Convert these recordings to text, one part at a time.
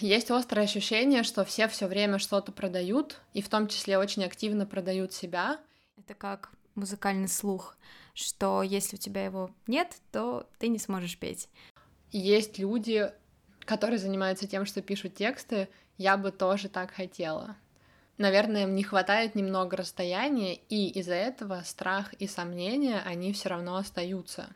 Есть острое ощущение, что все все время что-то продают, и в том числе очень активно продают себя. Это как музыкальный слух, что если у тебя его нет, то ты не сможешь петь. Есть люди, которые занимаются тем, что пишут тексты, я бы тоже так хотела. Наверное, им не хватает немного расстояния, и из-за этого страх и сомнения, они все равно остаются.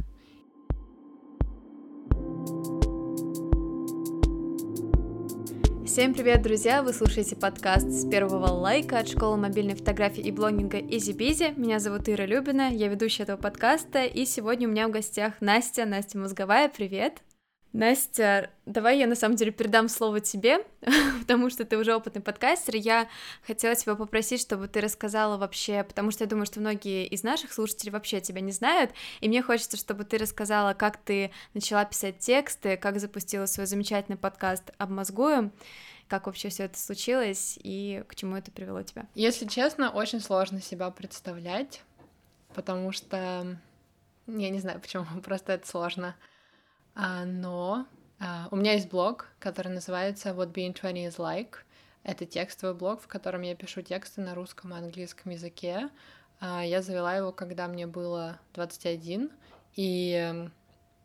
Всем привет, друзья! Вы слушаете подкаст с первого лайка от школы мобильной фотографии и блогинга Easy Busy. Меня зовут Ира Любина, я ведущая этого подкаста, и сегодня у меня в гостях Настя, Настя Мозговая, привет! Настя, давай я на самом деле передам слово тебе, потому что ты уже опытный подкастер. Я хотела тебя попросить, чтобы ты рассказала вообще, потому что я думаю, что многие из наших слушателей вообще тебя не знают, и мне хочется, чтобы ты рассказала, как ты начала писать тексты, как запустила свой замечательный подкаст «Обмозгуем», как вообще все это случилось и к чему это привело тебя? Если честно, очень сложно себя представлять, потому что я не знаю, почему, просто это сложно. А, но а, у меня есть блог, который называется What Being 20 is Like. Это текстовый блог, в котором я пишу тексты на русском и английском языке. А, я завела его, когда мне было 21, и эм,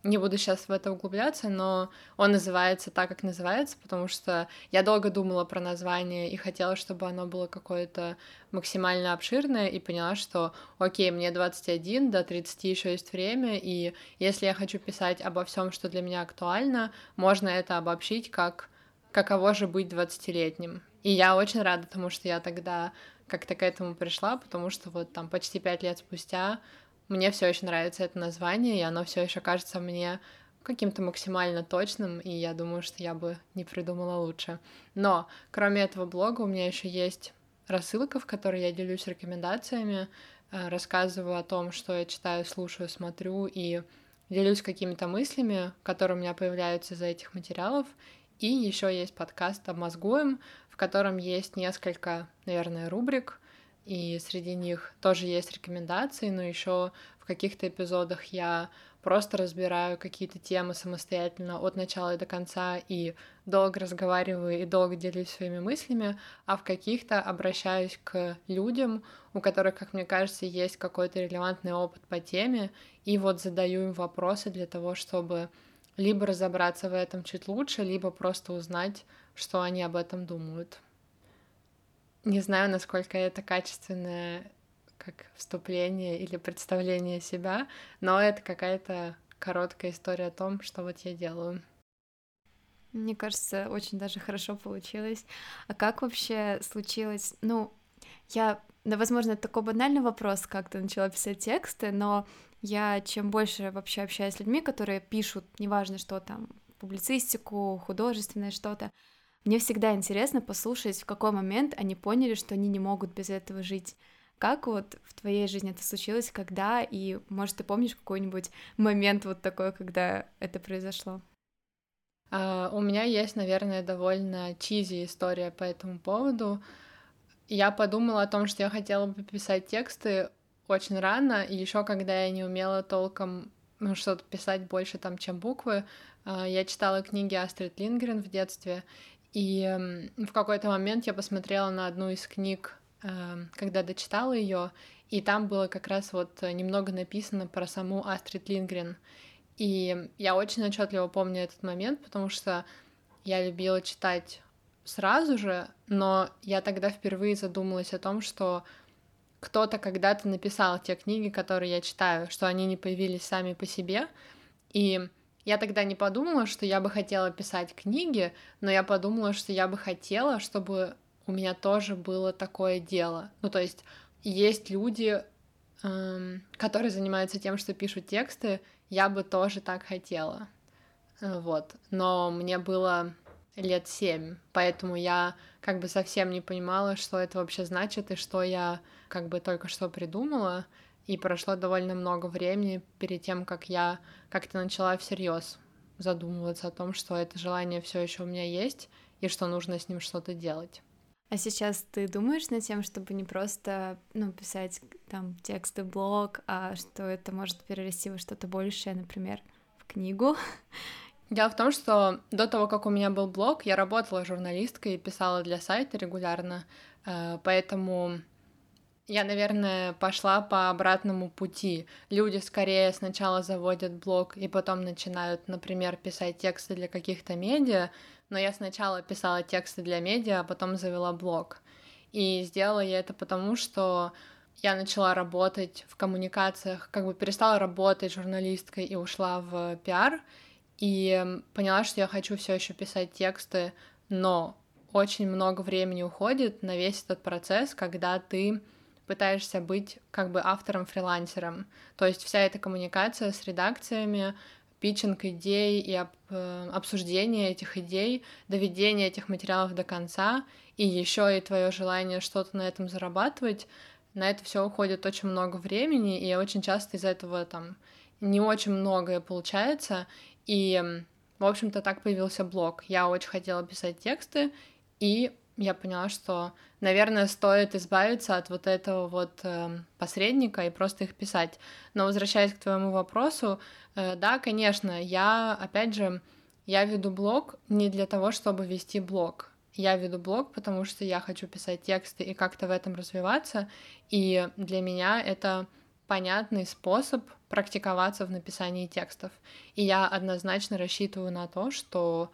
не буду сейчас в это углубляться, но он называется так, как называется, потому что я долго думала про название и хотела, чтобы оно было какое-то максимально обширное, и поняла, что, окей, мне 21, до 30 еще есть время, и если я хочу писать обо всем, что для меня актуально, можно это обобщить как каково же быть 20-летним. И я очень рада тому, что я тогда как-то к этому пришла, потому что вот там почти пять лет спустя мне все еще нравится это название, и оно все еще кажется мне каким-то максимально точным, и я думаю, что я бы не придумала лучше. Но кроме этого блога у меня еще есть рассылка, в которой я делюсь рекомендациями, э, рассказываю о том, что я читаю, слушаю, смотрю и делюсь какими-то мыслями, которые у меня появляются из-за этих материалов. И еще есть подкаст «Обмозгуем», в котором есть несколько, наверное, рубрик, и среди них тоже есть рекомендации, но еще в каких-то эпизодах я просто разбираю какие-то темы самостоятельно от начала и до конца и долго разговариваю и долго делюсь своими мыслями, а в каких-то обращаюсь к людям, у которых, как мне кажется, есть какой-то релевантный опыт по теме, и вот задаю им вопросы для того, чтобы либо разобраться в этом чуть лучше, либо просто узнать, что они об этом думают. Не знаю, насколько это качественное как вступление или представление себя, но это какая-то короткая история о том, что вот я делаю. Мне кажется, очень даже хорошо получилось. А как вообще случилось? Ну, я, да, возможно, это такой банальный вопрос, как ты начала писать тексты, но я чем больше вообще общаюсь с людьми, которые пишут, неважно что там, публицистику, художественное что-то, мне всегда интересно послушать, в какой момент они поняли, что они не могут без этого жить. Как вот в твоей жизни это случилось, когда, и, может, ты помнишь какой-нибудь момент вот такой, когда это произошло? Uh, у меня есть, наверное, довольно чизи история по этому поводу. Я подумала о том, что я хотела бы писать тексты очень рано, и еще когда я не умела толком ну, что-то писать больше там, чем буквы. Uh, я читала книги Астрид Лингрен в детстве, и в какой-то момент я посмотрела на одну из книг, эм, когда дочитала ее, и там было как раз вот немного написано про саму Астрид Лингрен. И я очень отчетливо помню этот момент, потому что я любила читать сразу же, но я тогда впервые задумалась о том, что кто-то когда-то написал те книги, которые я читаю, что они не появились сами по себе. И я тогда не подумала, что я бы хотела писать книги, но я подумала, что я бы хотела, чтобы у меня тоже было такое дело. Ну, то есть есть люди, эм, которые занимаются тем, что пишут тексты, я бы тоже так хотела. Э, вот. Но мне было лет семь, поэтому я как бы совсем не понимала, что это вообще значит и что я как бы только что придумала. И прошло довольно много времени перед тем, как я как-то начала всерьез задумываться о том, что это желание все еще у меня есть и что нужно с ним что-то делать. А сейчас ты думаешь над тем, чтобы не просто ну, писать там тексты, блог, а что это может перерасти во что-то большее, например, в книгу Дело в том, что до того, как у меня был блог, я работала журналисткой и писала для сайта регулярно, э, поэтому я, наверное, пошла по обратному пути. Люди скорее сначала заводят блог и потом начинают, например, писать тексты для каких-то медиа, но я сначала писала тексты для медиа, а потом завела блог. И сделала я это потому, что я начала работать в коммуникациях, как бы перестала работать журналисткой и ушла в пиар, и поняла, что я хочу все еще писать тексты, но очень много времени уходит на весь этот процесс, когда ты пытаешься быть как бы автором-фрилансером. То есть вся эта коммуникация с редакциями, питчинг идей и об, э, обсуждение этих идей, доведение этих материалов до конца, и еще и твое желание что-то на этом зарабатывать, на это все уходит очень много времени, и очень часто из этого там не очень многое получается, и, в общем-то, так появился блог. Я очень хотела писать тексты, и я поняла, что, наверное, стоит избавиться от вот этого вот э, посредника и просто их писать. Но возвращаясь к твоему вопросу, э, да, конечно, я, опять же, я веду блог не для того, чтобы вести блог. Я веду блог, потому что я хочу писать тексты и как-то в этом развиваться, и для меня это понятный способ практиковаться в написании текстов. И я однозначно рассчитываю на то, что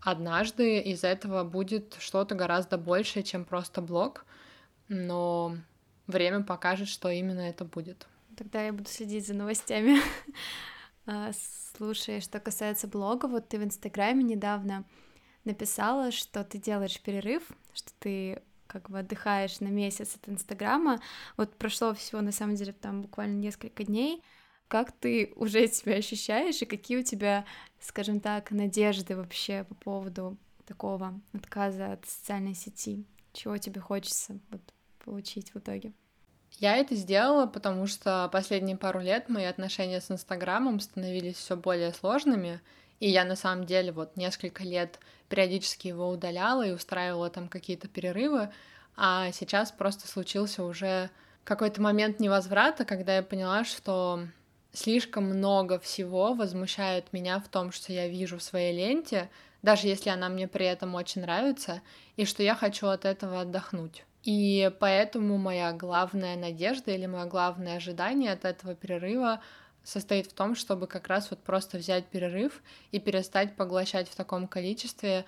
однажды из этого будет что-то гораздо большее, чем просто блог, но время покажет, что именно это будет. Тогда я буду следить за новостями. А, слушай, что касается блога, вот ты в Инстаграме недавно написала, что ты делаешь перерыв, что ты как бы отдыхаешь на месяц от Инстаграма. Вот прошло всего, на самом деле, там буквально несколько дней. Как ты уже себя ощущаешь и какие у тебя, скажем так, надежды вообще по поводу такого отказа от социальной сети? Чего тебе хочется вот, получить в итоге? Я это сделала, потому что последние пару лет мои отношения с Инстаграмом становились все более сложными, и я на самом деле вот несколько лет периодически его удаляла и устраивала там какие-то перерывы, а сейчас просто случился уже какой-то момент невозврата, когда я поняла, что слишком много всего возмущает меня в том, что я вижу в своей ленте, даже если она мне при этом очень нравится, и что я хочу от этого отдохнуть. И поэтому моя главная надежда или мое главное ожидание от этого перерыва состоит в том, чтобы как раз вот просто взять перерыв и перестать поглощать в таком количестве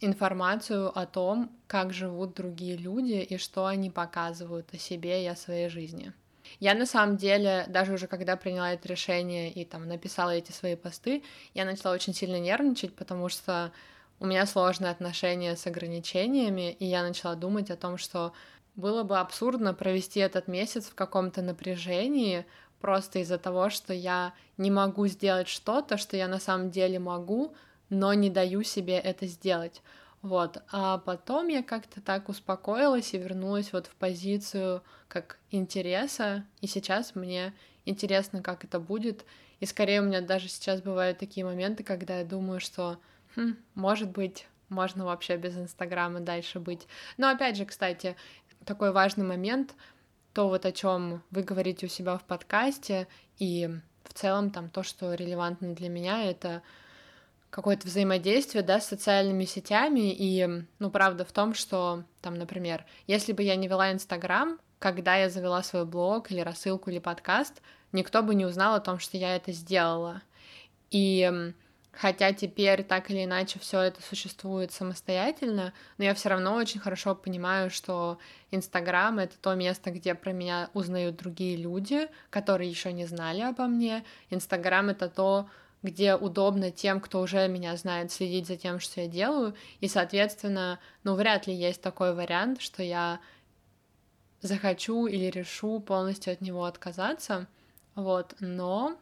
информацию о том, как живут другие люди и что они показывают о себе и о своей жизни. Я на самом деле, даже уже когда приняла это решение и там написала эти свои посты, я начала очень сильно нервничать, потому что у меня сложные отношения с ограничениями, и я начала думать о том, что было бы абсурдно провести этот месяц в каком-то напряжении, просто из-за того, что я не могу сделать что-то, что я на самом деле могу, но не даю себе это сделать. Вот, а потом я как-то так успокоилась и вернулась вот в позицию как интереса, и сейчас мне интересно, как это будет, и скорее у меня даже сейчас бывают такие моменты, когда я думаю, что, хм, может быть, можно вообще без Инстаграма дальше быть. Но опять же, кстати, такой важный момент — то вот о чем вы говорите у себя в подкасте, и в целом там то, что релевантно для меня, это какое-то взаимодействие, да, с социальными сетями, и, ну, правда в том, что, там, например, если бы я не вела Инстаграм, когда я завела свой блог или рассылку или подкаст, никто бы не узнал о том, что я это сделала. И Хотя теперь так или иначе все это существует самостоятельно, но я все равно очень хорошо понимаю, что Инстаграм это то место, где про меня узнают другие люди, которые еще не знали обо мне. Инстаграм это то, где удобно тем, кто уже меня знает, следить за тем, что я делаю. И, соответственно, ну, вряд ли есть такой вариант, что я захочу или решу полностью от него отказаться. Вот, но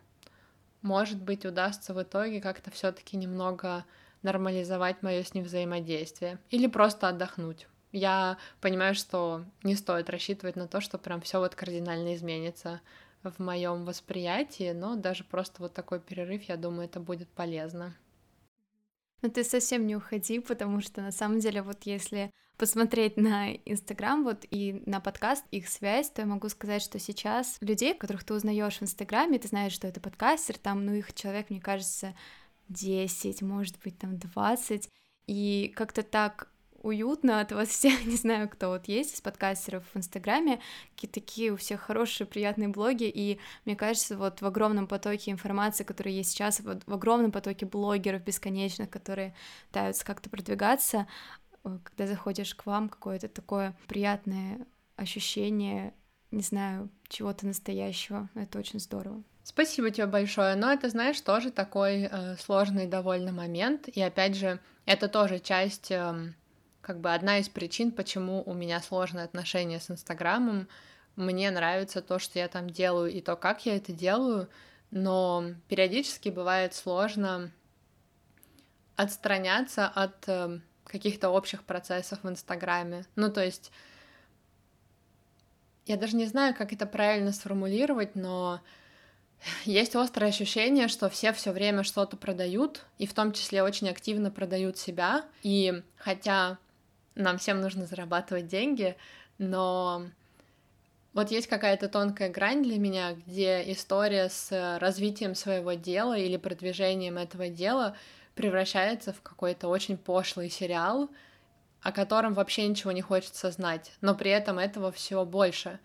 может быть, удастся в итоге как-то все-таки немного нормализовать мое с ним взаимодействие или просто отдохнуть. Я понимаю, что не стоит рассчитывать на то, что прям все вот кардинально изменится в моем восприятии, но даже просто вот такой перерыв, я думаю, это будет полезно. Но ты совсем не уходи, потому что на самом деле вот если посмотреть на Инстаграм вот и на подкаст, их связь, то я могу сказать, что сейчас людей, которых ты узнаешь в Инстаграме, ты знаешь, что это подкастер, там, ну, их человек, мне кажется, 10, может быть, там 20, и как-то так уютно от вас всех, не знаю, кто вот есть из подкастеров в Инстаграме, какие такие у всех хорошие, приятные блоги, и мне кажется, вот в огромном потоке информации, который есть сейчас, вот в огромном потоке блогеров бесконечных, которые пытаются как-то продвигаться, э, когда заходишь к вам, какое-то такое приятное ощущение, не знаю, чего-то настоящего, это очень здорово. Спасибо тебе большое. Но это, знаешь, тоже такой э, сложный довольно момент. И опять же, это тоже часть э, как бы одна из причин, почему у меня сложные отношения с Инстаграмом. Мне нравится то, что я там делаю, и то, как я это делаю, но периодически бывает сложно отстраняться от э, каких-то общих процессов в Инстаграме. Ну, то есть, я даже не знаю, как это правильно сформулировать, но есть острое ощущение, что все все время что-то продают, и в том числе очень активно продают себя. И хотя нам всем нужно зарабатывать деньги, но вот есть какая-то тонкая грань для меня, где история с развитием своего дела или продвижением этого дела превращается в какой-то очень пошлый сериал, о котором вообще ничего не хочется знать, но при этом этого всего больше.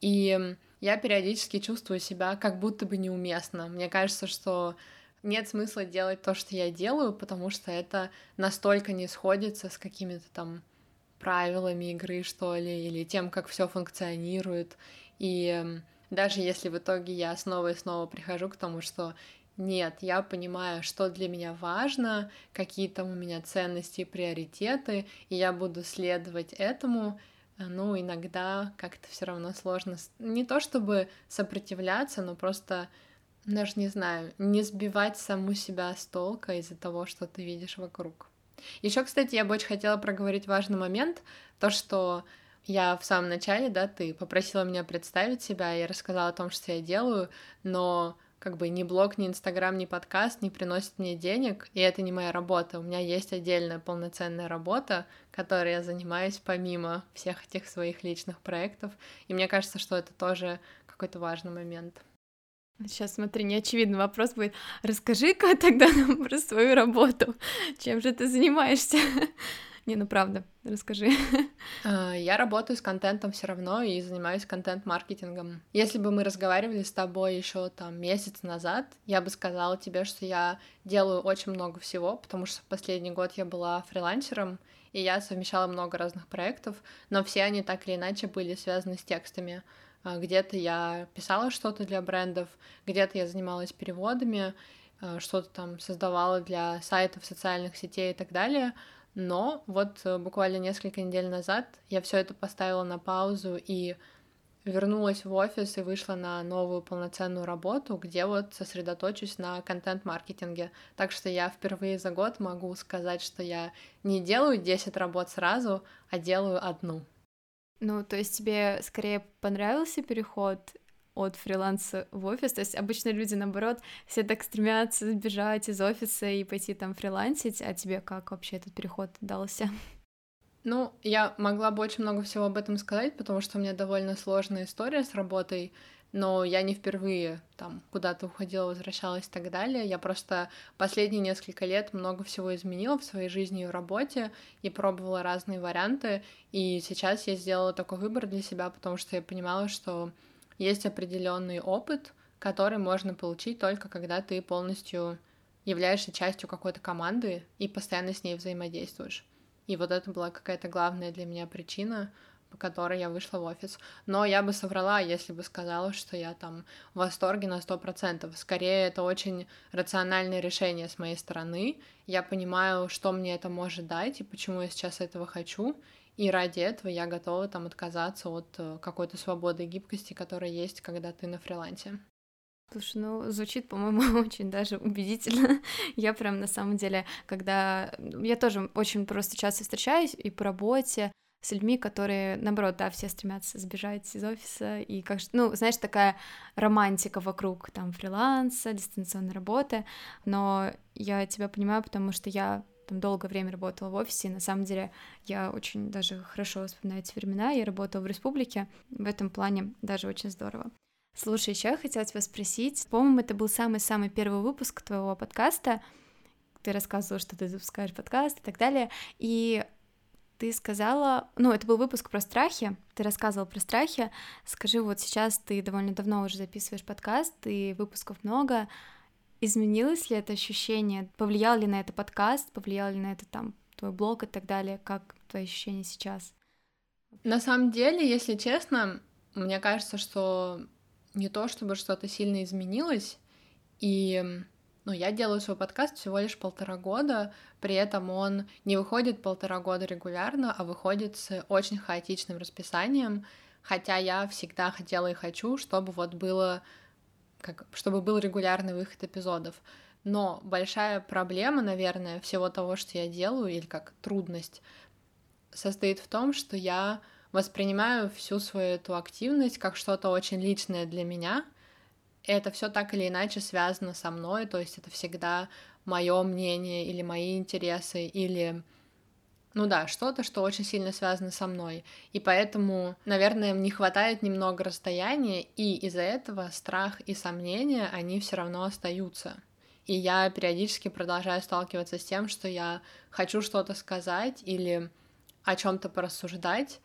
И я периодически чувствую себя как будто бы неуместно. Мне кажется, что нет смысла делать то, что я делаю, потому что это настолько не сходится с какими-то там правилами игры, что ли, или тем, как все функционирует. И даже если в итоге я снова и снова прихожу к тому, что нет, я понимаю, что для меня важно, какие там у меня ценности и приоритеты, и я буду следовать этому, ну, иногда как-то все равно сложно, не то чтобы сопротивляться, но просто даже не знаю, не сбивать саму себя с толка из-за того, что ты видишь вокруг. Еще, кстати, я бы очень хотела проговорить важный момент, то, что я в самом начале, да, ты попросила меня представить себя, я рассказала о том, что я делаю, но как бы ни блог, ни инстаграм, ни подкаст не приносят мне денег, и это не моя работа. У меня есть отдельная полноценная работа, которой я занимаюсь помимо всех этих своих личных проектов, и мне кажется, что это тоже какой-то важный момент. Сейчас, смотри, неочевидный вопрос будет. Расскажи-ка тогда нам про свою работу. Чем же ты занимаешься? Не, ну правда, расскажи. А, я работаю с контентом все равно и занимаюсь контент-маркетингом. Если бы мы разговаривали с тобой еще там месяц назад, я бы сказала тебе, что я делаю очень много всего, потому что в последний год я была фрилансером, и я совмещала много разных проектов, но все они так или иначе были связаны с текстами. А, где-то я писала что-то для брендов, где-то я занималась переводами, а, что-то там создавала для сайтов, социальных сетей и так далее. Но вот э, буквально несколько недель назад я все это поставила на паузу и вернулась в офис и вышла на новую полноценную работу, где вот сосредоточусь на контент-маркетинге. Так что я впервые за год могу сказать, что я не делаю 10 работ сразу, а делаю одну. Ну, то есть тебе скорее понравился переход от фриланса в офис. То есть обычно люди, наоборот, все так стремятся сбежать из офиса и пойти там фрилансить, а тебе как вообще этот переход дался? Ну, я могла бы очень много всего об этом сказать, потому что у меня довольно сложная история с работой но я не впервые там куда-то уходила, возвращалась и так далее. Я просто последние несколько лет много всего изменила в своей жизни и в работе, и пробовала разные варианты, и сейчас я сделала такой выбор для себя, потому что я понимала, что есть определенный опыт, который можно получить только когда ты полностью являешься частью какой-то команды и постоянно с ней взаимодействуешь. И вот это была какая-то главная для меня причина, по которой я вышла в офис. Но я бы соврала, если бы сказала, что я там в восторге на сто процентов. Скорее, это очень рациональное решение с моей стороны. Я понимаю, что мне это может дать и почему я сейчас этого хочу. И ради этого я готова там отказаться от э, какой-то свободы и гибкости, которая есть, когда ты на фрилансе. Слушай, ну звучит, по-моему, очень даже убедительно. Я прям на самом деле, когда я тоже очень просто часто встречаюсь и по работе, с людьми, которые, наоборот, да, все стремятся сбежать из офиса, и как ну, знаешь, такая романтика вокруг там фриланса, дистанционной работы, но я тебя понимаю, потому что я там долгое время работала в офисе, и на самом деле я очень даже хорошо вспоминаю эти времена, я работала в республике, в этом плане даже очень здорово. Слушай, еще я хотела тебя спросить, по-моему, это был самый-самый первый выпуск твоего подкаста, ты рассказывала, что ты запускаешь подкаст и так далее, и ты сказала, ну, это был выпуск про страхи, ты рассказывал про страхи. Скажи, вот сейчас ты довольно давно уже записываешь подкаст, и выпусков много. Изменилось ли это ощущение? Повлиял ли на это подкаст? Повлиял ли на это там твой блог и так далее? Как твои ощущения сейчас? На самом деле, если честно, мне кажется, что не то чтобы что-то сильно изменилось, и ну, я делаю свой подкаст всего лишь полтора года, при этом он не выходит полтора года регулярно, а выходит с очень хаотичным расписанием, хотя я всегда хотела и хочу, чтобы вот было, как, чтобы был регулярный выход эпизодов. Но большая проблема, наверное, всего того, что я делаю, или как трудность, состоит в том, что я воспринимаю всю свою эту активность как что-то очень личное для меня — это все так или иначе связано со мной, то есть это всегда мое мнение или мои интересы, или ну да, что-то, что очень сильно связано со мной. И поэтому, наверное, не хватает немного расстояния, и из-за этого страх и сомнения, они все равно остаются. И я периодически продолжаю сталкиваться с тем, что я хочу что-то сказать или о чем-то порассуждать,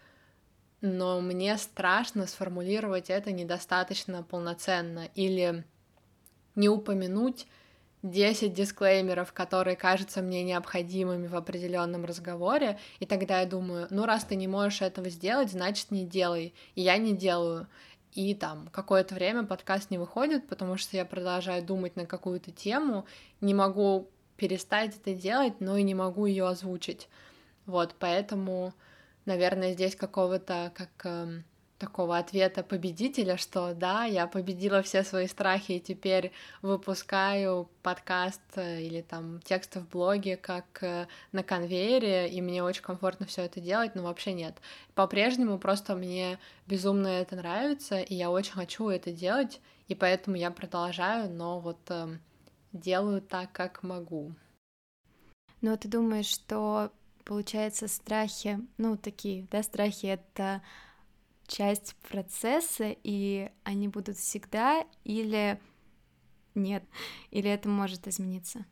но мне страшно сформулировать это недостаточно полноценно или не упомянуть 10 дисклеймеров, которые кажутся мне необходимыми в определенном разговоре, и тогда я думаю, ну раз ты не можешь этого сделать, значит не делай, и я не делаю. И там какое-то время подкаст не выходит, потому что я продолжаю думать на какую-то тему, не могу перестать это делать, но и не могу ее озвучить. Вот, поэтому наверное, здесь какого-то как э, такого ответа победителя, что да, я победила все свои страхи и теперь выпускаю подкаст э, или там текст в блоге как э, на конвейере, и мне очень комфортно все это делать, но вообще нет. По-прежнему просто мне безумно это нравится, и я очень хочу это делать, и поэтому я продолжаю, но вот э, делаю так, как могу. Но ты думаешь, что получается, страхи, ну, такие, да, страхи — это часть процесса, и они будут всегда, или нет, или это может измениться?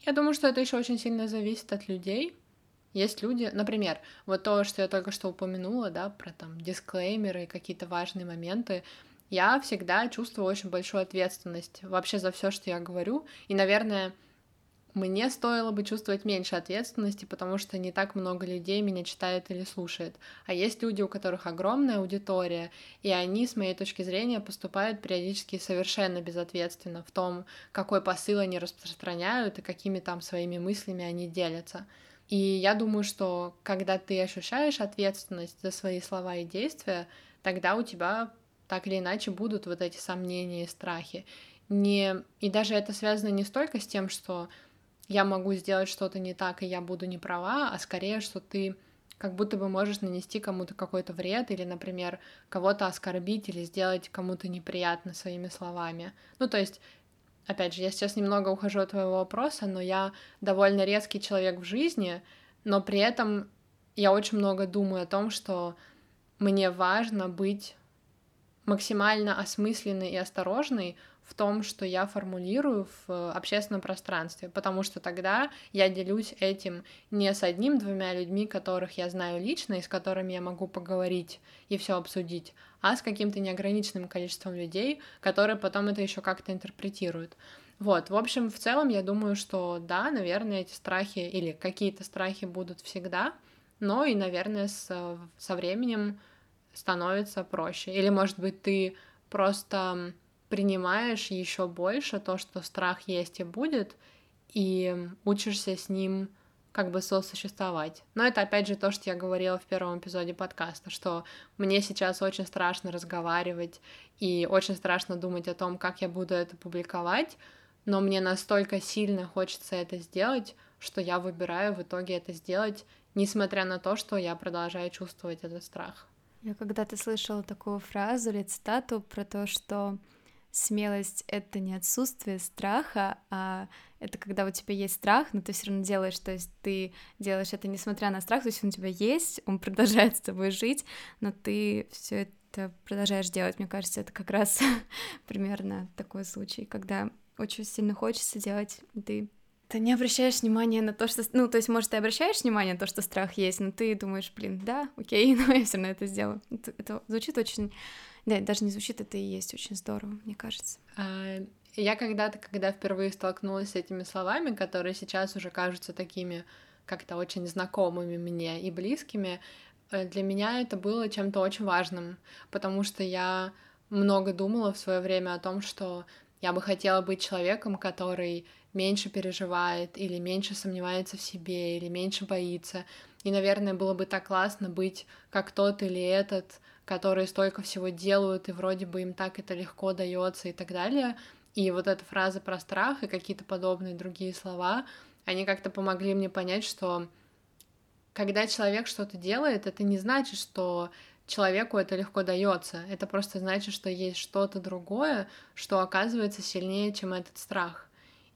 Я думаю, что это еще очень сильно зависит от людей. Есть люди, например, вот то, что я только что упомянула, да, про там дисклеймеры и какие-то важные моменты, я всегда чувствую очень большую ответственность вообще за все, что я говорю. И, наверное, мне стоило бы чувствовать меньше ответственности, потому что не так много людей меня читает или слушает. А есть люди, у которых огромная аудитория, и они, с моей точки зрения, поступают периодически совершенно безответственно в том, какой посыл они распространяют и какими там своими мыслями они делятся. И я думаю, что когда ты ощущаешь ответственность за свои слова и действия, тогда у тебя так или иначе будут вот эти сомнения и страхи. Не... И даже это связано не столько с тем, что я могу сделать что-то не так, и я буду не права, а скорее, что ты как будто бы можешь нанести кому-то какой-то вред или, например, кого-то оскорбить или сделать кому-то неприятно своими словами. Ну, то есть, опять же, я сейчас немного ухожу от твоего вопроса, но я довольно резкий человек в жизни, но при этом я очень много думаю о том, что мне важно быть максимально осмысленной и осторожной в том, что я формулирую в э, общественном пространстве, потому что тогда я делюсь этим не с одним-двумя людьми, которых я знаю лично и с которыми я могу поговорить и все обсудить, а с каким-то неограниченным количеством людей, которые потом это еще как-то интерпретируют. Вот, в общем, в целом я думаю, что да, наверное, эти страхи или какие-то страхи будут всегда, но и, наверное, с, э, со временем становится проще. Или, может быть, ты просто принимаешь еще больше то, что страх есть и будет, и учишься с ним как бы сосуществовать. Но это опять же то, что я говорила в первом эпизоде подкаста, что мне сейчас очень страшно разговаривать и очень страшно думать о том, как я буду это публиковать, но мне настолько сильно хочется это сделать, что я выбираю в итоге это сделать, несмотря на то, что я продолжаю чувствовать этот страх. Я когда-то слышала такую фразу или цитату про то, что смелость — это не отсутствие страха, а это когда у тебя есть страх, но ты все равно делаешь, то есть ты делаешь это несмотря на страх, то есть он у тебя есть, он продолжает с тобой жить, но ты все это продолжаешь делать. Мне кажется, это как раз примерно такой случай, когда очень сильно хочется делать, ты ты не обращаешь внимания на то, что... Ну, то есть, может, ты обращаешь внимание на то, что страх есть, но ты думаешь, блин, да, окей, но я все равно это сделаю. Это, это звучит очень... Да, даже не звучит, это и есть очень здорово, мне кажется. А, я когда-то, когда впервые столкнулась с этими словами, которые сейчас уже кажутся такими как-то очень знакомыми мне и близкими, э, для меня это было чем-то очень важным, потому что я много думала в свое время о том, что я бы хотела быть человеком, который меньше переживает или меньше сомневается в себе или меньше боится. И, наверное, было бы так классно быть как тот или этот, которые столько всего делают, и вроде бы им так это легко дается и так далее. И вот эта фраза про страх и какие-то подобные другие слова, они как-то помогли мне понять, что когда человек что-то делает, это не значит, что человеку это легко дается. Это просто значит, что есть что-то другое, что оказывается сильнее, чем этот страх.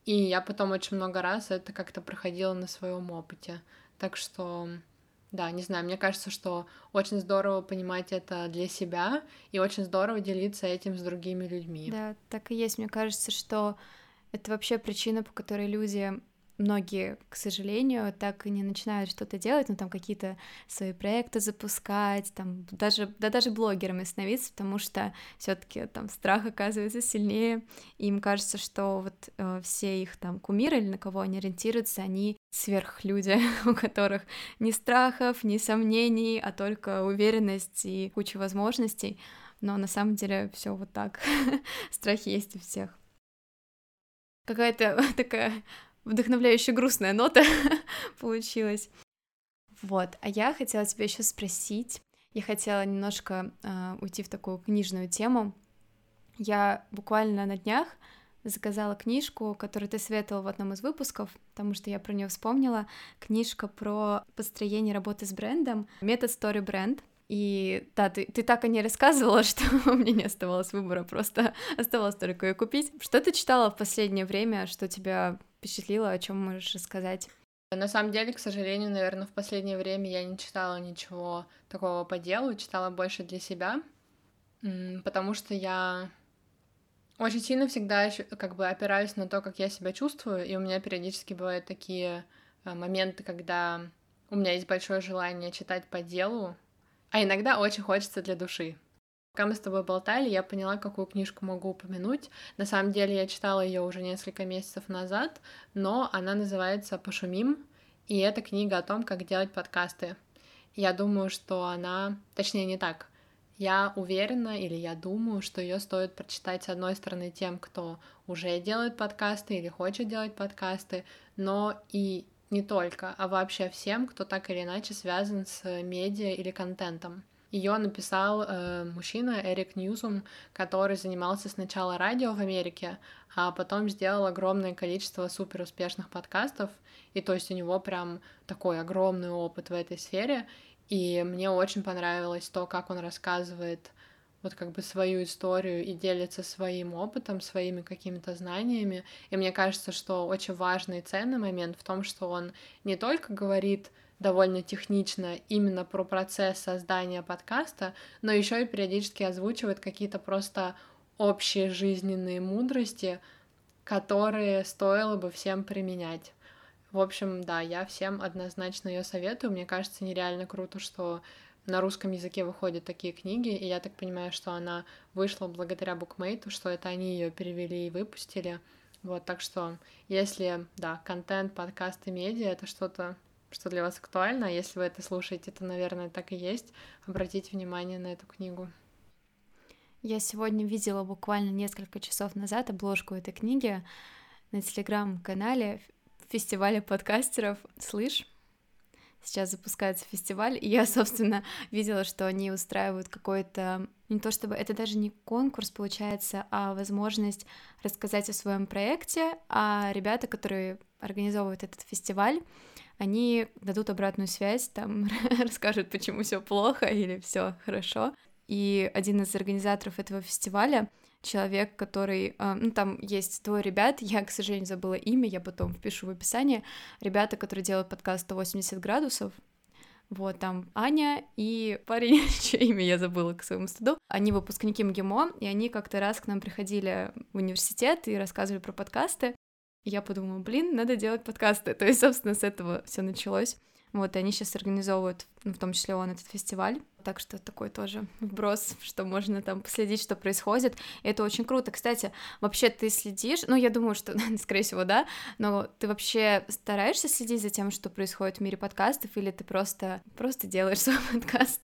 И я потом очень много раз это как-то проходила на своем опыте. Так что, да, не знаю, мне кажется, что очень здорово понимать это для себя и очень здорово делиться этим с другими людьми. Да, так и есть. Мне кажется, что это вообще причина, по которой люди многие, к сожалению, так и не начинают что-то делать, ну, там, какие-то свои проекты запускать, там, даже, да даже блогерами становиться, потому что все таки там страх оказывается сильнее, и им кажется, что вот э, все их там кумиры или на кого они ориентируются, они сверхлюди, у которых ни страхов, ни сомнений, а только уверенность и куча возможностей, но на самом деле все вот так, страхи есть у всех. Какая-то такая вдохновляющая грустная нота получилась. Вот, а я хотела тебя еще спросить. Я хотела немножко э, уйти в такую книжную тему. Я буквально на днях заказала книжку, которую ты советовал в одном из выпусков, потому что я про нее вспомнила. Книжка про построение работы с брендом, метод Story Brand. И да, ты, ты так о ней рассказывала, что у меня не оставалось выбора, просто оставалось только ее купить. Что ты читала в последнее время, что тебя впечатлило, о чем можешь рассказать? На самом деле, к сожалению, наверное, в последнее время я не читала ничего такого по делу, читала больше для себя, потому что я очень сильно всегда как бы опираюсь на то, как я себя чувствую, и у меня периодически бывают такие э, моменты, когда у меня есть большое желание читать по делу, а иногда очень хочется для души. Пока мы с тобой болтали, я поняла, какую книжку могу упомянуть. На самом деле я читала ее уже несколько месяцев назад, но она называется «Пошумим», и это книга о том, как делать подкасты. Я думаю, что она... Точнее, не так. Я уверена или я думаю, что ее стоит прочитать с одной стороны тем, кто уже делает подкасты или хочет делать подкасты, но и не только, а вообще всем, кто так или иначе связан с медиа или контентом. Ее написал э, мужчина Эрик Ньюзум, который занимался сначала радио в Америке, а потом сделал огромное количество супер успешных подкастов. И то есть у него прям такой огромный опыт в этой сфере. И мне очень понравилось то, как он рассказывает вот как бы свою историю и делится своим опытом, своими какими-то знаниями. И мне кажется, что очень важный и ценный момент в том, что он не только говорит довольно технично именно про процесс создания подкаста, но еще и периодически озвучивает какие-то просто общие жизненные мудрости, которые стоило бы всем применять. В общем, да, я всем однозначно ее советую. Мне кажется, нереально круто, что на русском языке выходят такие книги, и я так понимаю, что она вышла благодаря букмейту, что это они ее перевели и выпустили. Вот, так что, если, да, контент, подкасты, медиа — это что-то, что для вас актуально, а если вы это слушаете, то, наверное, так и есть, обратите внимание на эту книгу. Я сегодня видела буквально несколько часов назад обложку этой книги на телеграм-канале фестиваля подкастеров. «Слышь», сейчас запускается фестиваль, и я, собственно, видела, что они устраивают какой-то, не то чтобы, это даже не конкурс получается, а возможность рассказать о своем проекте, а ребята, которые организовывают этот фестиваль, они дадут обратную связь, там расскажут, почему все плохо или все хорошо. И один из организаторов этого фестиваля человек, который... А, ну, там есть двое ребят, я, к сожалению, забыла имя, я потом впишу в описание. Ребята, которые делают подкаст 180 градусов, вот, там Аня и парень, чье имя я забыла к своему стыду. Они выпускники МГИМО, и они как-то раз к нам приходили в университет и рассказывали про подкасты. Я подумала, блин, надо делать подкасты. То есть, собственно, с этого все началось. Вот, и они сейчас организовывают, ну, в том числе он, этот фестиваль. Так что такой тоже вброс, что можно там последить, что происходит. И это очень круто. Кстати, вообще ты следишь, ну, я думаю, что, скорее всего, да, но ты вообще стараешься следить за тем, что происходит в мире подкастов, или ты просто, просто делаешь свой подкаст?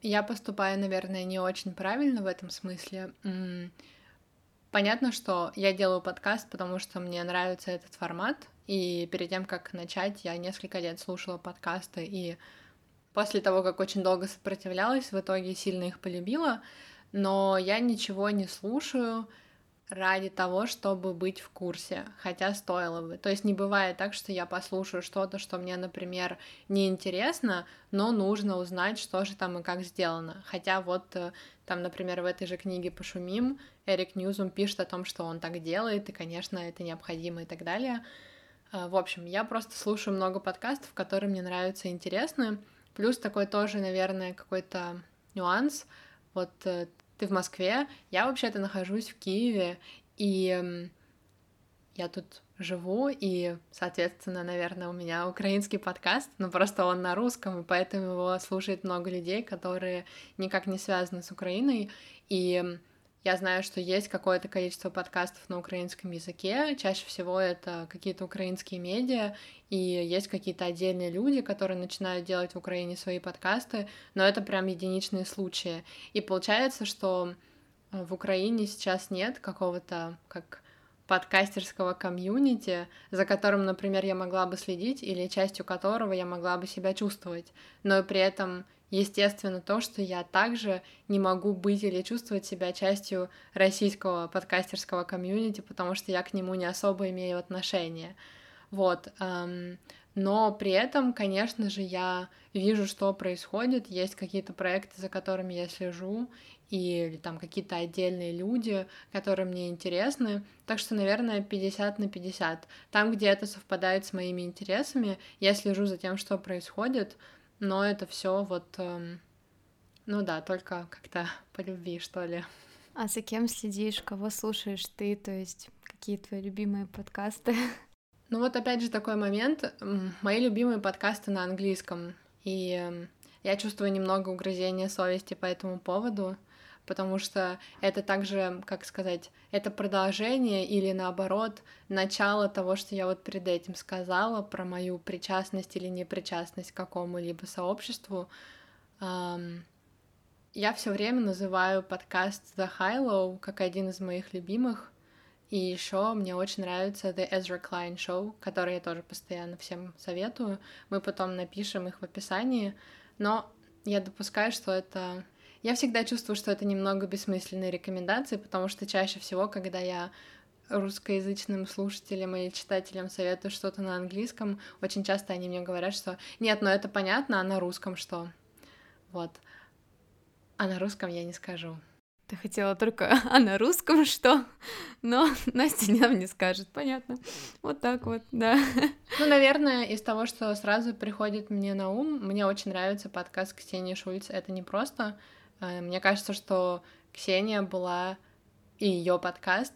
Я поступаю, наверное, не очень правильно в этом смысле. Понятно, что я делаю подкаст, потому что мне нравится этот формат, и перед тем, как начать, я несколько лет слушала подкасты, и после того, как очень долго сопротивлялась, в итоге сильно их полюбила, но я ничего не слушаю ради того, чтобы быть в курсе, хотя стоило бы. То есть не бывает так, что я послушаю что-то, что мне, например, неинтересно, но нужно узнать, что же там и как сделано. Хотя вот э, там, например, в этой же книге «Пошумим» Эрик Ньюзум пишет о том, что он так делает, и, конечно, это необходимо и так далее. А, в общем, я просто слушаю много подкастов, которые мне нравятся и интересны. Плюс такой тоже, наверное, какой-то нюанс. Вот э, ты в Москве, я вообще-то нахожусь в Киеве, и я тут живу, и, соответственно, наверное, у меня украинский подкаст, но просто он на русском, и поэтому его слушает много людей, которые никак не связаны с Украиной, и я знаю, что есть какое-то количество подкастов на украинском языке. Чаще всего это какие-то украинские медиа, и есть какие-то отдельные люди, которые начинают делать в Украине свои подкасты, но это прям единичные случаи. И получается, что э, в Украине сейчас нет какого-то как подкастерского комьюнити, за которым, например, я могла бы следить или частью которого я могла бы себя чувствовать, но при этом естественно то, что я также не могу быть или чувствовать себя частью российского подкастерского комьюнити, потому что я к нему не особо имею отношения. Вот. Эм, но при этом, конечно же, я вижу, что происходит, есть какие-то проекты, за которыми я слежу, или там какие-то отдельные люди, которые мне интересны. Так что, наверное, 50 на 50. Там, где это совпадает с моими интересами, я слежу за тем, что происходит, но это все вот, эм, ну да, только как-то по любви, что ли. А за кем следишь, кого слушаешь ты, то есть какие твои любимые подкасты? Ну вот опять же такой момент, мои любимые подкасты на английском, и эм, я чувствую немного угрызения совести по этому поводу, потому что это также, как сказать, это продолжение или наоборот начало того, что я вот перед этим сказала про мою причастность или непричастность к какому-либо сообществу. Я все время называю подкаст The High Low как один из моих любимых. И еще мне очень нравится The Ezra Klein Show, который я тоже постоянно всем советую. Мы потом напишем их в описании. Но я допускаю, что это я всегда чувствую, что это немного бессмысленные рекомендации, потому что чаще всего, когда я русскоязычным слушателям или читателям советую что-то на английском, очень часто они мне говорят, что нет, ну это понятно, а на русском что? Вот. А на русском я не скажу. Ты хотела только «а на русском что?» Но Настя нам не скажет, понятно. Вот так вот, да. Ну, наверное, из того, что сразу приходит мне на ум, мне очень нравится подкаст Ксении Шульц «Это не просто», мне кажется, что Ксения была и ее подкаст.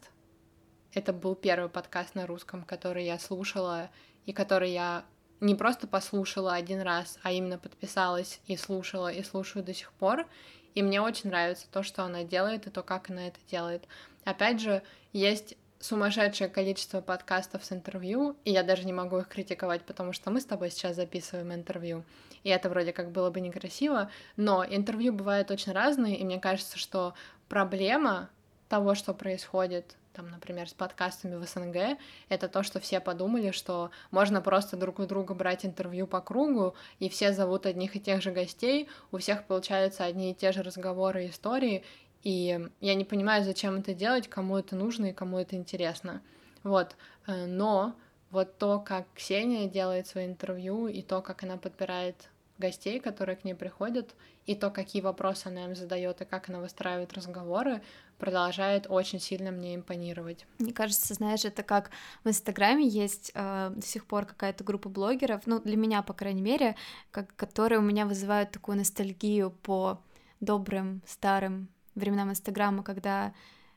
Это был первый подкаст на русском, который я слушала и который я не просто послушала один раз, а именно подписалась и слушала, и слушаю до сих пор. И мне очень нравится то, что она делает, и то, как она это делает. Опять же, есть сумасшедшее количество подкастов с интервью, и я даже не могу их критиковать, потому что мы с тобой сейчас записываем интервью, и это вроде как было бы некрасиво, но интервью бывают очень разные, и мне кажется, что проблема того, что происходит там, например, с подкастами в СНГ, это то, что все подумали, что можно просто друг у друга брать интервью по кругу, и все зовут одних и тех же гостей, у всех получаются одни и те же разговоры и истории, и я не понимаю, зачем это делать, кому это нужно и кому это интересно. Вот. Э, но вот то, как Ксения делает свои интервью, и то, как она подбирает гостей, которые к ней приходят, и то, какие вопросы она им задает, и как она выстраивает разговоры, продолжает очень сильно мне импонировать. Мне кажется, знаешь, это как в Инстаграме есть э, до сих пор какая-то группа блогеров, ну, для меня, по крайней мере, как, которые у меня вызывают такую ностальгию по добрым, старым временам Инстаграма, когда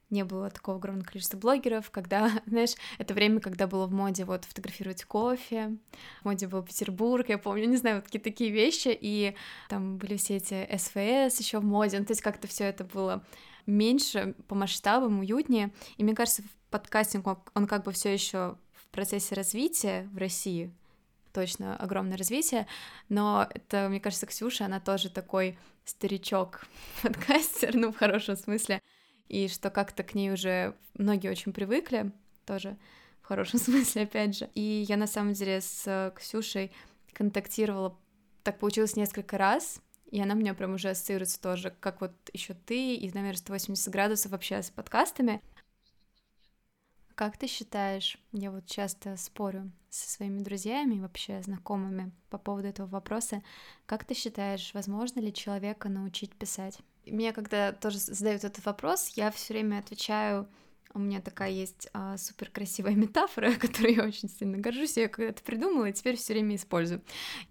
не было такого огромного количества блогеров, когда, знаешь, это время, когда было в моде вот фотографировать кофе, в моде был Петербург, я помню, не знаю, вот какие такие вещи, и там были все эти СВС еще в моде, ну, то есть как-то все это было меньше по масштабам, уютнее, и мне кажется, подкастинг, он как бы все еще в процессе развития в России, точно огромное развитие, но это, мне кажется, Ксюша, она тоже такой старичок подкастер, ну, в хорошем смысле, и что как-то к ней уже многие очень привыкли, тоже в хорошем смысле, опять же. И я на самом деле с Ксюшей контактировала, так получилось несколько раз, и она мне прям уже ассоциируется тоже, как вот еще ты, и, наверное, 180 градусов вообще с подкастами. Как ты считаешь, я вот часто спорю со своими друзьями и вообще знакомыми по поводу этого вопроса, как ты считаешь, возможно ли человека научить писать? Мне когда тоже задают этот вопрос, я все время отвечаю, у меня такая есть а, супер красивая метафора, которой я очень сильно горжусь, я когда-то придумала и теперь все время использую.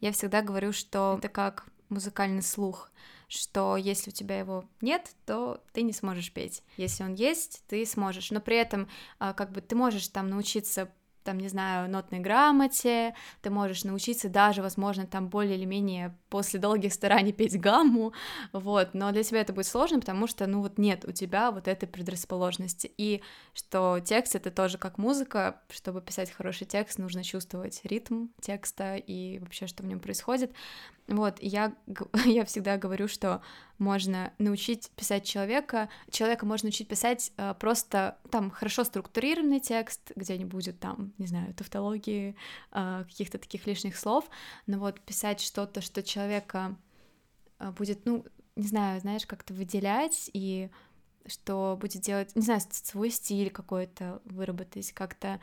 Я всегда говорю, что это как музыкальный слух, что если у тебя его нет, то ты не сможешь петь. Если он есть, ты сможешь. Но при этом, а, как бы ты можешь там научиться там, не знаю, нотной грамоте, ты можешь научиться даже, возможно, там более или менее после долгих стараний петь гамму, вот, но для тебя это будет сложно, потому что, ну, вот нет у тебя вот этой предрасположенности, и что текст — это тоже как музыка, чтобы писать хороший текст, нужно чувствовать ритм текста и вообще, что в нем происходит, вот, я, я всегда говорю, что можно научить писать человека, человека можно научить писать э, просто там хорошо структурированный текст, где не будет там, не знаю, тавтологии, э, каких-то таких лишних слов, но вот писать что-то, что человека э, будет, ну, не знаю, знаешь, как-то выделять и что будет делать, не знаю, свой стиль какой-то выработать, как-то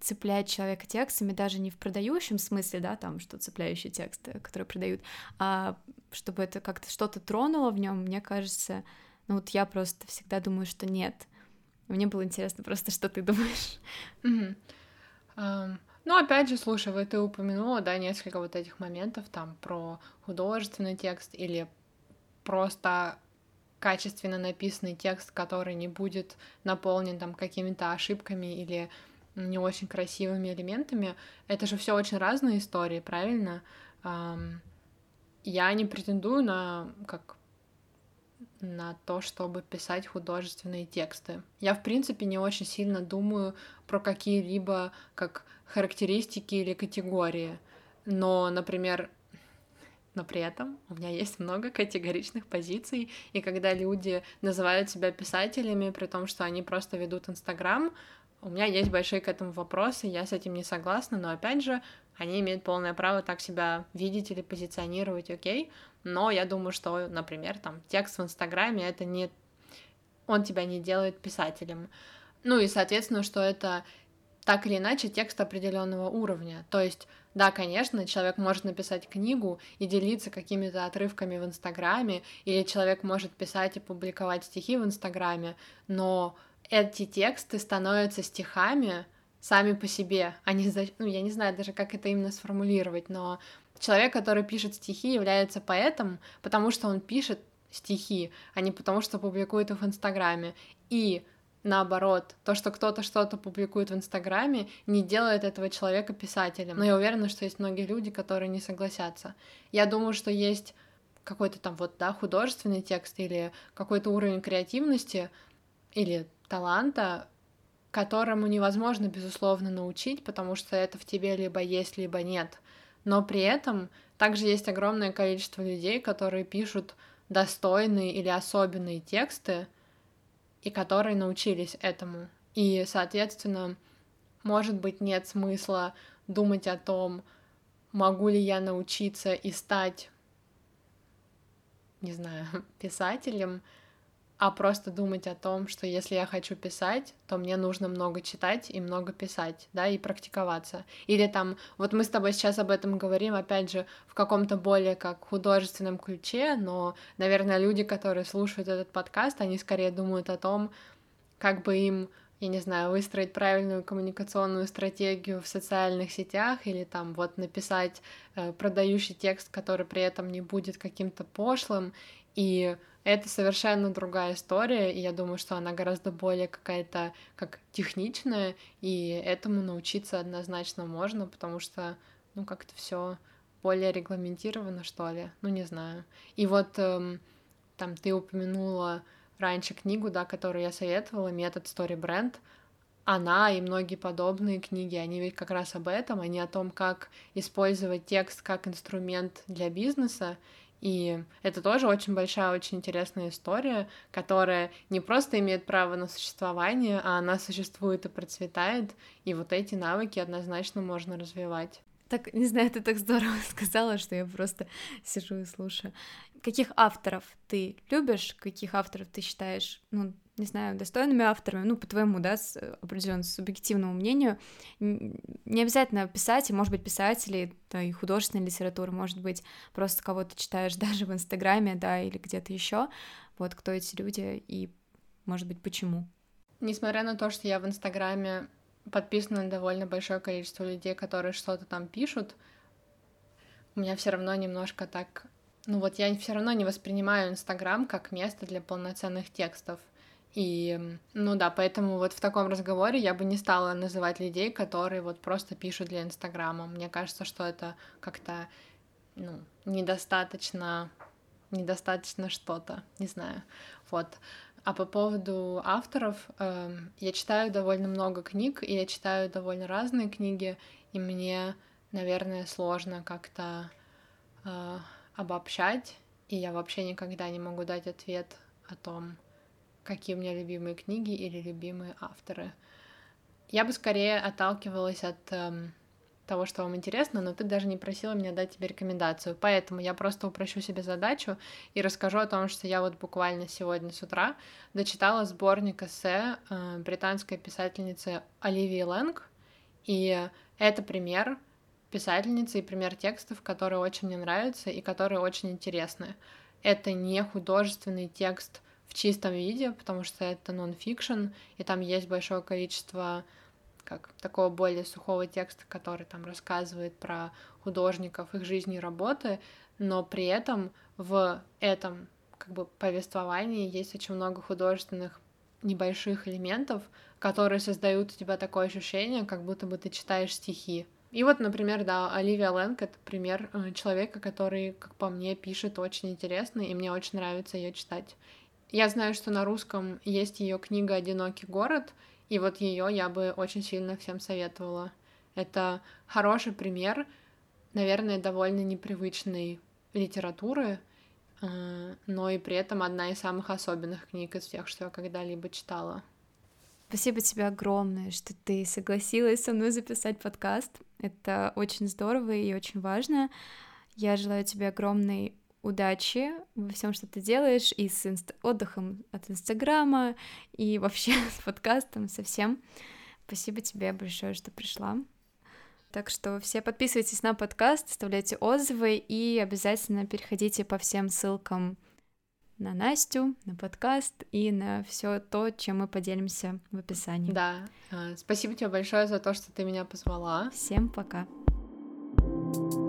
цеплять человека текстами, даже не в продающем смысле, да, там, что цепляющие тексты, которые продают, а чтобы это как-то что-то тронуло в нем, мне кажется, ну вот я просто всегда думаю, что нет. Мне было интересно просто, что ты думаешь. Mm-hmm. Um, ну, опять же, слушай, вот ты упомянула, да, несколько вот этих моментов там про художественный текст или просто качественно написанный текст, который не будет наполнен там какими-то ошибками или не очень красивыми элементами. Это же все очень разные истории, правильно? Я не претендую на как на то, чтобы писать художественные тексты. Я, в принципе, не очень сильно думаю про какие-либо как характеристики или категории. Но, например, но при этом у меня есть много категоричных позиций, и когда люди называют себя писателями, при том, что они просто ведут Инстаграм, у меня есть большие к этому вопросы, я с этим не согласна, но опять же, они имеют полное право так себя видеть или позиционировать, окей, но я думаю, что, например, там текст в Инстаграме это не... Он тебя не делает писателем. Ну и, соответственно, что это так или иначе текст определенного уровня. То есть, да, конечно, человек может написать книгу и делиться какими-то отрывками в Инстаграме, или человек может писать и публиковать стихи в Инстаграме, но эти тексты становятся стихами сами по себе, они, ну, я не знаю даже, как это именно сформулировать, но человек, который пишет стихи, является поэтом, потому что он пишет стихи, а не потому что публикует их в Инстаграме. И наоборот, то, что кто-то что-то публикует в Инстаграме, не делает этого человека писателем. Но я уверена, что есть многие люди, которые не согласятся. Я думаю, что есть какой-то там вот, да, художественный текст или какой-то уровень креативности или таланта, которому невозможно, безусловно, научить, потому что это в тебе либо есть, либо нет. Но при этом также есть огромное количество людей, которые пишут достойные или особенные тексты, и которые научились этому. И, соответственно, может быть, нет смысла думать о том, могу ли я научиться и стать, не знаю, писателем, а просто думать о том, что если я хочу писать, то мне нужно много читать и много писать, да, и практиковаться. Или там, вот мы с тобой сейчас об этом говорим, опять же, в каком-то более как художественном ключе, но, наверное, люди, которые слушают этот подкаст, они скорее думают о том, как бы им я не знаю, выстроить правильную коммуникационную стратегию в социальных сетях или там вот написать э, продающий текст, который при этом не будет каким-то пошлым. И это совершенно другая история, и я думаю, что она гораздо более какая-то как техничная, и этому научиться однозначно можно, потому что, ну, как-то все более регламентировано, что ли, ну, не знаю. И вот эм, там ты упомянула раньше книгу, да, которую я советовала, метод Story Brand, она и многие подобные книги, они ведь как раз об этом, они о том, как использовать текст как инструмент для бизнеса, и это тоже очень большая, очень интересная история, которая не просто имеет право на существование, а она существует и процветает, и вот эти навыки однозначно можно развивать. Так, не знаю, ты так здорово сказала, что я просто сижу и слушаю. Каких авторов ты любишь, каких авторов ты считаешь, ну, не знаю, достойными авторами, ну, по твоему, да, с, определенно субъективному мнению, не обязательно писать, может быть, писатели, да, и художественная литература, может быть, просто кого-то читаешь даже в Инстаграме, да, или где-то еще, вот кто эти люди и, может быть, почему. Несмотря на то, что я в Инстаграме подписано довольно большое количество людей, которые что-то там пишут, у меня все равно немножко так... Ну вот я все равно не воспринимаю Инстаграм как место для полноценных текстов. И, ну да, поэтому вот в таком разговоре я бы не стала называть людей, которые вот просто пишут для Инстаграма. Мне кажется, что это как-то, ну, недостаточно, недостаточно что-то, не знаю. Вот. А по поводу авторов, э, я читаю довольно много книг, и я читаю довольно разные книги, и мне, наверное, сложно как-то э, обобщать, и я вообще никогда не могу дать ответ о том, какие у меня любимые книги или любимые авторы. Я бы скорее отталкивалась от э, того, что вам интересно, но ты даже не просила меня дать тебе рекомендацию. Поэтому я просто упрощу себе задачу и расскажу о том, что я вот буквально сегодня с утра дочитала сборник эссе э, британской писательницы Оливии Лэнг. И это пример писательницы и пример текстов, которые очень мне нравятся и которые очень интересны. Это не художественный текст в чистом виде, потому что это нон-фикшн, и там есть большое количество как такого более сухого текста, который там рассказывает про художников, их жизни и работы, но при этом в этом как бы повествовании есть очень много художественных небольших элементов, которые создают у тебя такое ощущение, как будто бы ты читаешь стихи. И вот, например, да, Оливия Лэнг — это пример э, человека, который, как по мне, пишет очень интересно, и мне очень нравится ее читать. Я знаю, что на русском есть ее книга «Одинокий город», и вот ее я бы очень сильно всем советовала. Это хороший пример, наверное, довольно непривычной литературы, э, но и при этом одна из самых особенных книг из всех, что я когда-либо читала. Спасибо тебе огромное, что ты согласилась со мной записать подкаст. Это очень здорово и очень важно. Я желаю тебе огромной удачи во всем, что ты делаешь, и с инст... отдыхом от Инстаграма, и вообще с подкастом, со всем. Спасибо тебе большое, что пришла. Так что все подписывайтесь на подкаст, оставляйте отзывы и обязательно переходите по всем ссылкам на Настю, на подкаст и на все то, чем мы поделимся в описании. Да, а, спасибо тебе большое за то, что ты меня позвала. Всем пока. thank you